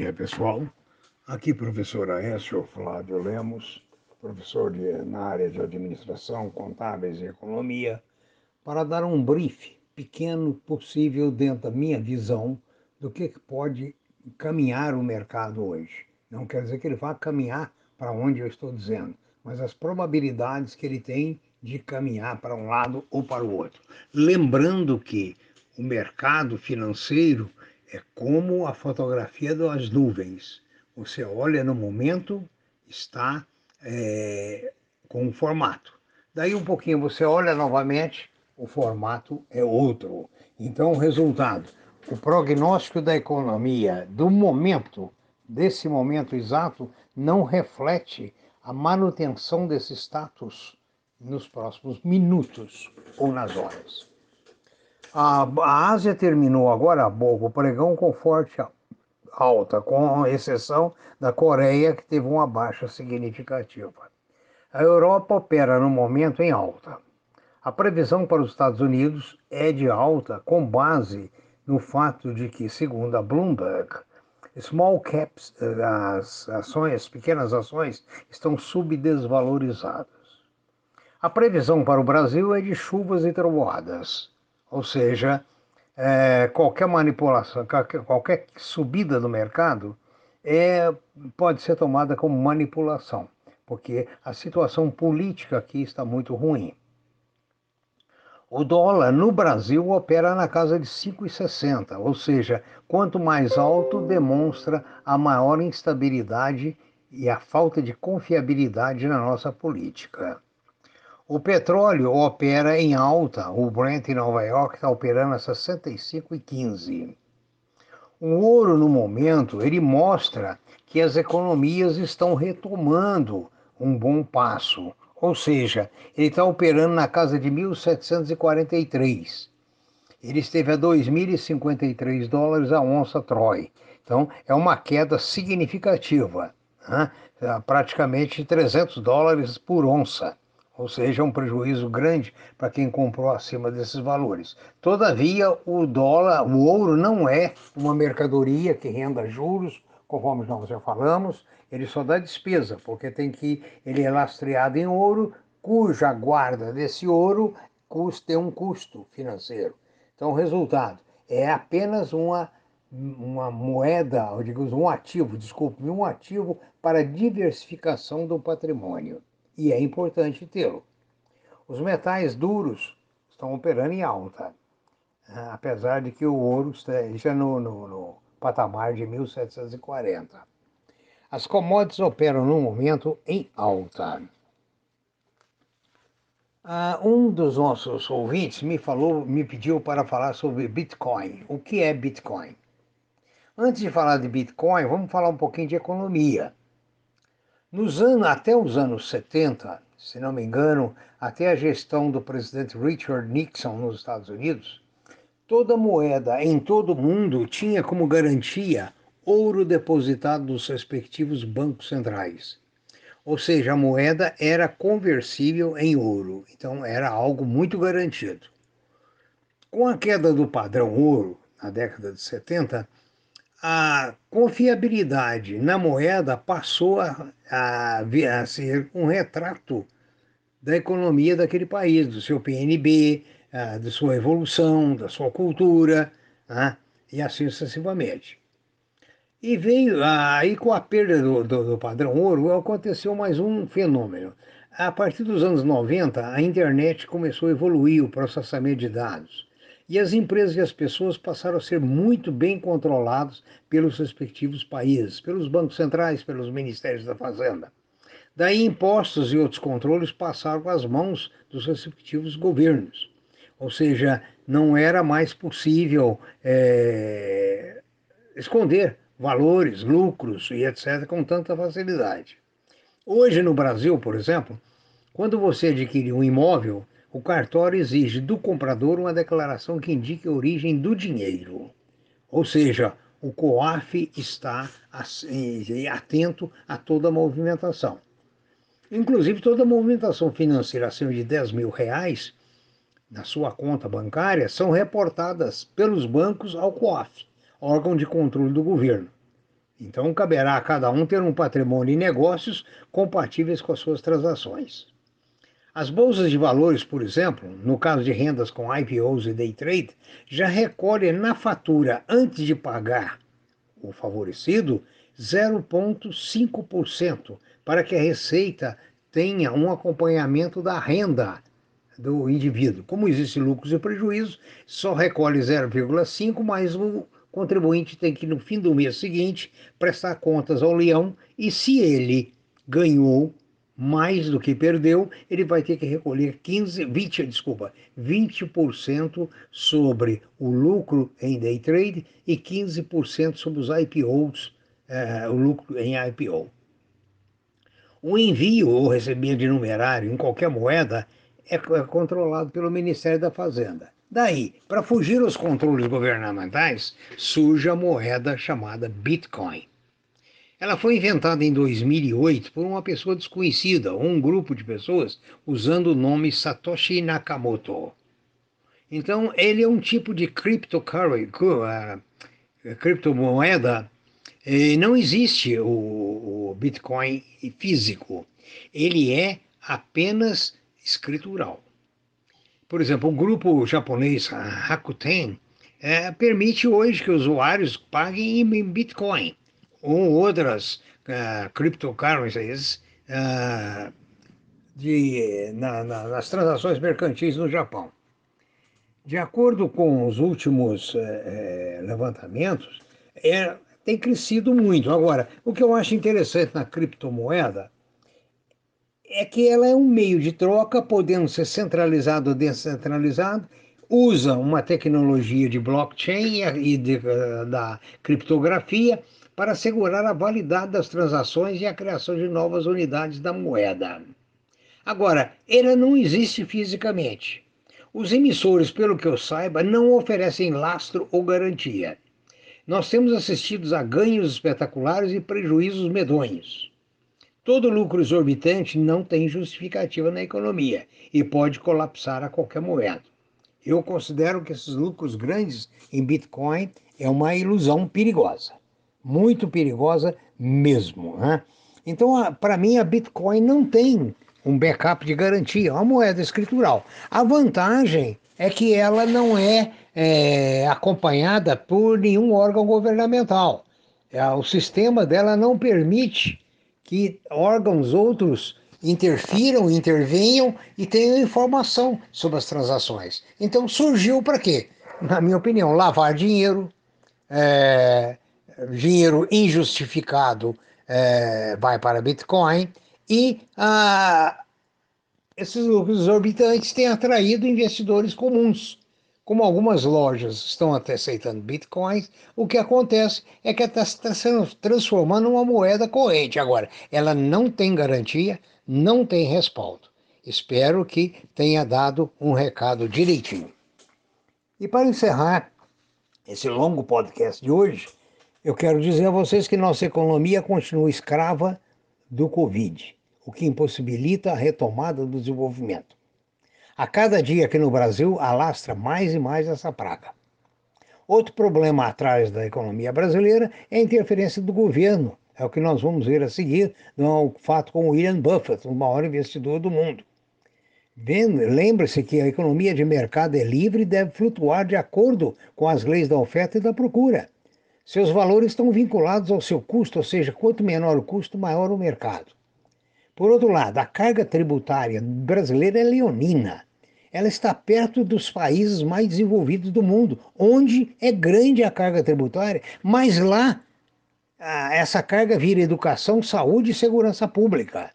dia, pessoal. Aqui, professor Aécio Flávio Lemos, professor de, na área de administração, contábeis e economia, para dar um brief pequeno possível dentro da minha visão do que pode caminhar o mercado hoje. Não quer dizer que ele vá caminhar para onde eu estou dizendo, mas as probabilidades que ele tem de caminhar para um lado ou para o outro. Lembrando que o mercado financeiro é como a fotografia das nuvens. Você olha no momento, está é, com um formato. Daí um pouquinho você olha novamente, o formato é outro. Então, o resultado, o prognóstico da economia do momento, desse momento exato, não reflete a manutenção desse status nos próximos minutos ou nas horas. A, a Ásia terminou agora há pouco o pregão com forte alta, com exceção da Coreia, que teve uma baixa significativa. A Europa opera no momento em alta. A previsão para os Estados Unidos é de alta com base no fato de que, segundo a Bloomberg, small caps, as ações, pequenas ações, estão subdesvalorizadas. A previsão para o Brasil é de chuvas e trovoadas ou seja, é, qualquer manipulação, qualquer subida do mercado é, pode ser tomada como manipulação, porque a situação política aqui está muito ruim. O dólar no Brasil opera na casa de 5,60, ou seja, quanto mais alto demonstra a maior instabilidade e a falta de confiabilidade na nossa política. O petróleo opera em alta. O Brent em Nova York está operando a 65,15. O ouro, no momento, ele mostra que as economias estão retomando um bom passo. Ou seja, ele está operando na casa de 1.743. Ele esteve a 2.053 dólares a onça Troy. Então, é uma queda significativa, né? praticamente 300 dólares por onça ou seja, um prejuízo grande para quem comprou acima desses valores. Todavia, o dólar, o ouro não é uma mercadoria que renda juros, conforme nós já falamos, ele só dá despesa, porque tem que ele é lastreado em ouro, cuja guarda desse ouro custa um custo financeiro. Então, o resultado é apenas uma uma moeda, ou digamos um ativo, desculpe, um ativo para diversificação do patrimônio e é importante tê-lo. Os metais duros estão operando em alta, né? apesar de que o ouro esteja no, no, no patamar de 1740. As commodities operam no momento em alta. Uh, um dos nossos ouvintes me falou, me pediu para falar sobre Bitcoin. O que é Bitcoin? Antes de falar de Bitcoin, vamos falar um pouquinho de economia. Nos anos, até os anos 70, se não me engano, até a gestão do presidente Richard Nixon nos Estados Unidos, toda moeda em todo o mundo tinha como garantia ouro depositado nos respectivos bancos centrais. Ou seja, a moeda era conversível em ouro, então era algo muito garantido. Com a queda do padrão ouro, na década de 70, a confiabilidade na moeda passou a, a, a, ser um retrato da economia daquele país, do seu PNB, da sua evolução, da sua cultura, né, e assim sucessivamente. E veio, aí com a perda do, do, do padrão ouro, aconteceu mais um fenômeno. A partir dos anos 90, a internet começou a evoluir o processamento de dados e as empresas e as pessoas passaram a ser muito bem controlados pelos respectivos países, pelos bancos centrais, pelos ministérios da Fazenda. Daí, impostos e outros controles passaram às mãos dos respectivos governos. Ou seja, não era mais possível é, esconder valores, lucros e etc. com tanta facilidade. Hoje, no Brasil, por exemplo, quando você adquire um imóvel, o cartório exige do comprador uma declaração que indique a origem do dinheiro. Ou seja, o COAF está atento a toda a movimentação. Inclusive, toda a movimentação financeira acima de 10 mil reais na sua conta bancária são reportadas pelos bancos ao COAF, órgão de controle do governo. Então, caberá a cada um ter um patrimônio e negócios compatíveis com as suas transações. As bolsas de valores, por exemplo, no caso de rendas com IPOs e day trade, já recolhem na fatura antes de pagar o favorecido 0,5% para que a receita tenha um acompanhamento da renda do indivíduo. Como existem lucros e prejuízos, só recolhe 0,5, mas o contribuinte tem que, no fim do mês seguinte, prestar contas ao leão e se ele ganhou mais do que perdeu, ele vai ter que recolher 15, 20, desculpa, 20% sobre o lucro em day trade e 15% sobre os IPOs, eh, o lucro em IPO. O envio ou recebimento de numerário em qualquer moeda é, é controlado pelo Ministério da Fazenda. Daí, para fugir aos controles governamentais, surge a moeda chamada Bitcoin. Ela foi inventada em 2008 por uma pessoa desconhecida ou um grupo de pessoas usando o nome Satoshi Nakamoto. Então, ele é um tipo de criptomoeda. Não existe o, o Bitcoin físico. Ele é apenas escritural. Por exemplo, o grupo japonês Rakuten é, permite hoje que usuários paguem em Bitcoin ou outras uh, cryptocurrencies uh, de, na, na, nas transações mercantis no Japão. De acordo com os últimos eh, levantamentos, é, tem crescido muito. Agora, o que eu acho interessante na criptomoeda é que ela é um meio de troca, podendo ser centralizado ou descentralizado, usa uma tecnologia de blockchain e de, da criptografia para assegurar a validade das transações e a criação de novas unidades da moeda. Agora, ela não existe fisicamente. Os emissores, pelo que eu saiba, não oferecem lastro ou garantia. Nós temos assistido a ganhos espetaculares e prejuízos medonhos. Todo lucro exorbitante não tem justificativa na economia e pode colapsar a qualquer momento. Eu considero que esses lucros grandes em Bitcoin é uma ilusão perigosa, muito perigosa mesmo. Né? Então, para mim, a Bitcoin não tem um backup de garantia, é uma moeda escritural. A vantagem é que ela não é, é acompanhada por nenhum órgão governamental. É, o sistema dela não permite que órgãos outros interfiram, intervenham e tenham informação sobre as transações. Então surgiu para quê? Na minha opinião, lavar dinheiro, é, dinheiro injustificado é, vai para Bitcoin e ah, esses lucros exorbitantes têm atraído investidores comuns como algumas lojas estão até aceitando bitcoins, o que acontece é que está tá se transformando numa moeda corrente. Agora, ela não tem garantia, não tem respaldo. Espero que tenha dado um recado direitinho. E para encerrar esse longo podcast de hoje, eu quero dizer a vocês que nossa economia continua escrava do Covid, o que impossibilita a retomada do desenvolvimento. A cada dia aqui no Brasil alastra mais e mais essa praga. Outro problema atrás da economia brasileira é a interferência do governo. É o que nós vamos ver a seguir no fato com William Buffett, o maior investidor do mundo. Lembre-se que a economia de mercado é livre e deve flutuar de acordo com as leis da oferta e da procura. Seus valores estão vinculados ao seu custo, ou seja, quanto menor o custo, maior o mercado. Por outro lado, a carga tributária brasileira é leonina ela está perto dos países mais desenvolvidos do mundo, onde é grande a carga tributária, mas lá essa carga vira educação, saúde e segurança pública.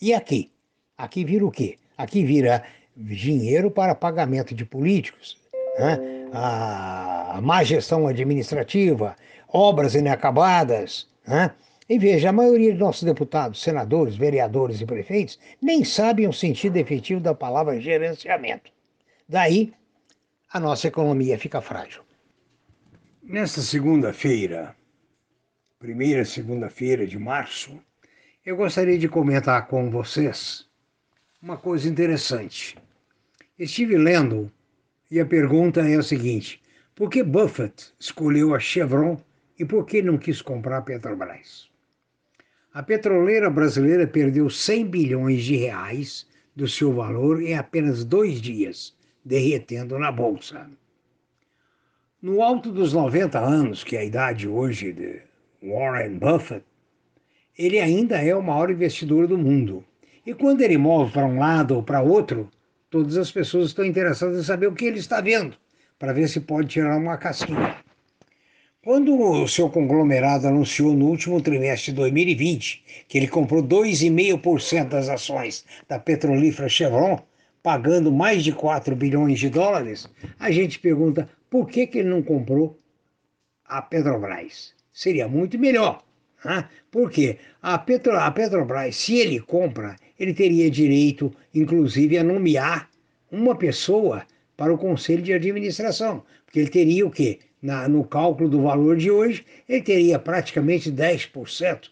E aqui? Aqui vira o quê? Aqui vira dinheiro para pagamento de políticos, né? A má gestão administrativa, obras inacabadas, né? E veja, a maioria de nossos deputados, senadores, vereadores e prefeitos nem sabem o sentido efetivo da palavra gerenciamento. Daí, a nossa economia fica frágil. Nesta segunda-feira, primeira segunda-feira de março, eu gostaria de comentar com vocês uma coisa interessante. Estive lendo e a pergunta é a seguinte: por que Buffett escolheu a Chevron E por que não quis comprar a Petrobras? A petroleira brasileira perdeu 100 bilhões de reais do seu valor em apenas dois dias, derretendo na bolsa. No alto dos 90 anos, que é a idade hoje de Warren Buffett, ele ainda é o maior investidor do mundo. E quando ele move para um lado ou para outro, todas as pessoas estão interessadas em saber o que ele está vendo, para ver se pode tirar uma casquinha. Quando o seu conglomerado anunciou no último trimestre de 2020 que ele comprou 2,5% das ações da petrolífera Chevron, pagando mais de 4 bilhões de dólares, a gente pergunta por que, que ele não comprou a Petrobras? Seria muito melhor. Por quê? A, Petro, a Petrobras, se ele compra, ele teria direito, inclusive, a nomear uma pessoa para o conselho de administração. Porque ele teria o quê? na, no cálculo do valor de hoje, ele teria praticamente 10%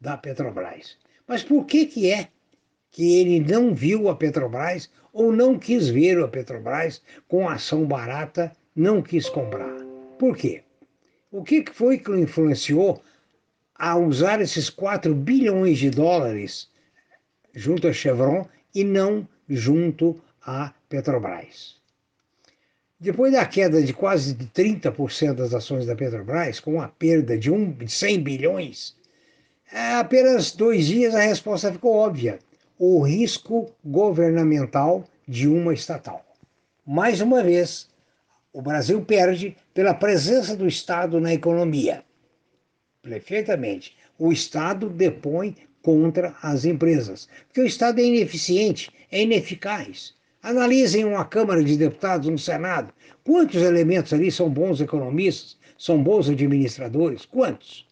da Petrobras. Mas por que, que é que ele não viu a Petrobras ou não quis ver a Petrobras com ação barata, não quis comprar? Por quê? O que foi que influenciou a usar esses 4 bilhões de dólares junto à Chevron e não junto à Petrobras? Depois da queda de quase 30% das ações da Petrobras, com uma perda de, um, de 100 bilhões, é, apenas dois dias a resposta ficou óbvia: o risco governamental de uma estatal. Mais uma vez, o Brasil perde pela presença do Estado na economia. Perfeitamente. O Estado depõe contra as empresas, porque o Estado é ineficiente, é ineficaz. Analisem uma Câmara de Deputados, um Senado. Quantos elementos ali são bons economistas, são bons administradores? Quantos?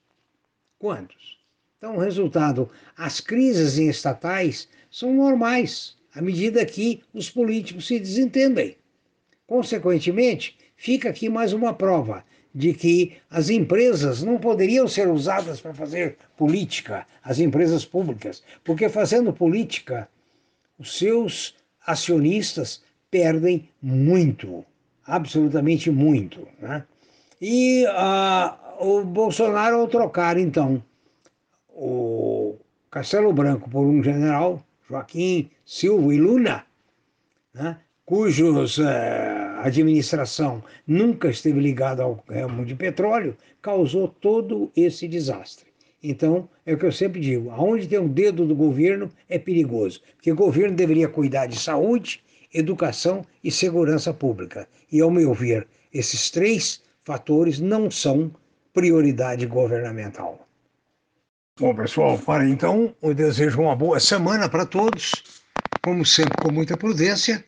Quantos? Então, resultado, as crises estatais são normais, à medida que os políticos se desentendem. Consequentemente, fica aqui mais uma prova de que as empresas não poderiam ser usadas para fazer política, as empresas públicas, porque fazendo política, os seus acionistas perdem muito, absolutamente muito. Né? E uh, o Bolsonaro, ao trocar, então, o Castelo Branco por um general, Joaquim Silva e Luna, né? cujos uh, administração nunca esteve ligada ao ramo de petróleo, causou todo esse desastre. Então, é o que eu sempre digo: aonde tem um dedo do governo é perigoso, porque o governo deveria cuidar de saúde, educação e segurança pública. E, ao meu ver, esses três fatores não são prioridade governamental. Bom, pessoal, para então, eu desejo uma boa semana para todos, como sempre, com muita prudência.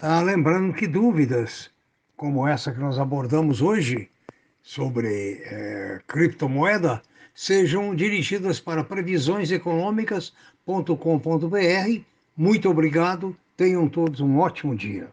Ah, lembrando que dúvidas como essa que nós abordamos hoje sobre é, criptomoeda sejam dirigidas para previsioneseconômicas.com.br. Muito obrigado, tenham todos um ótimo dia.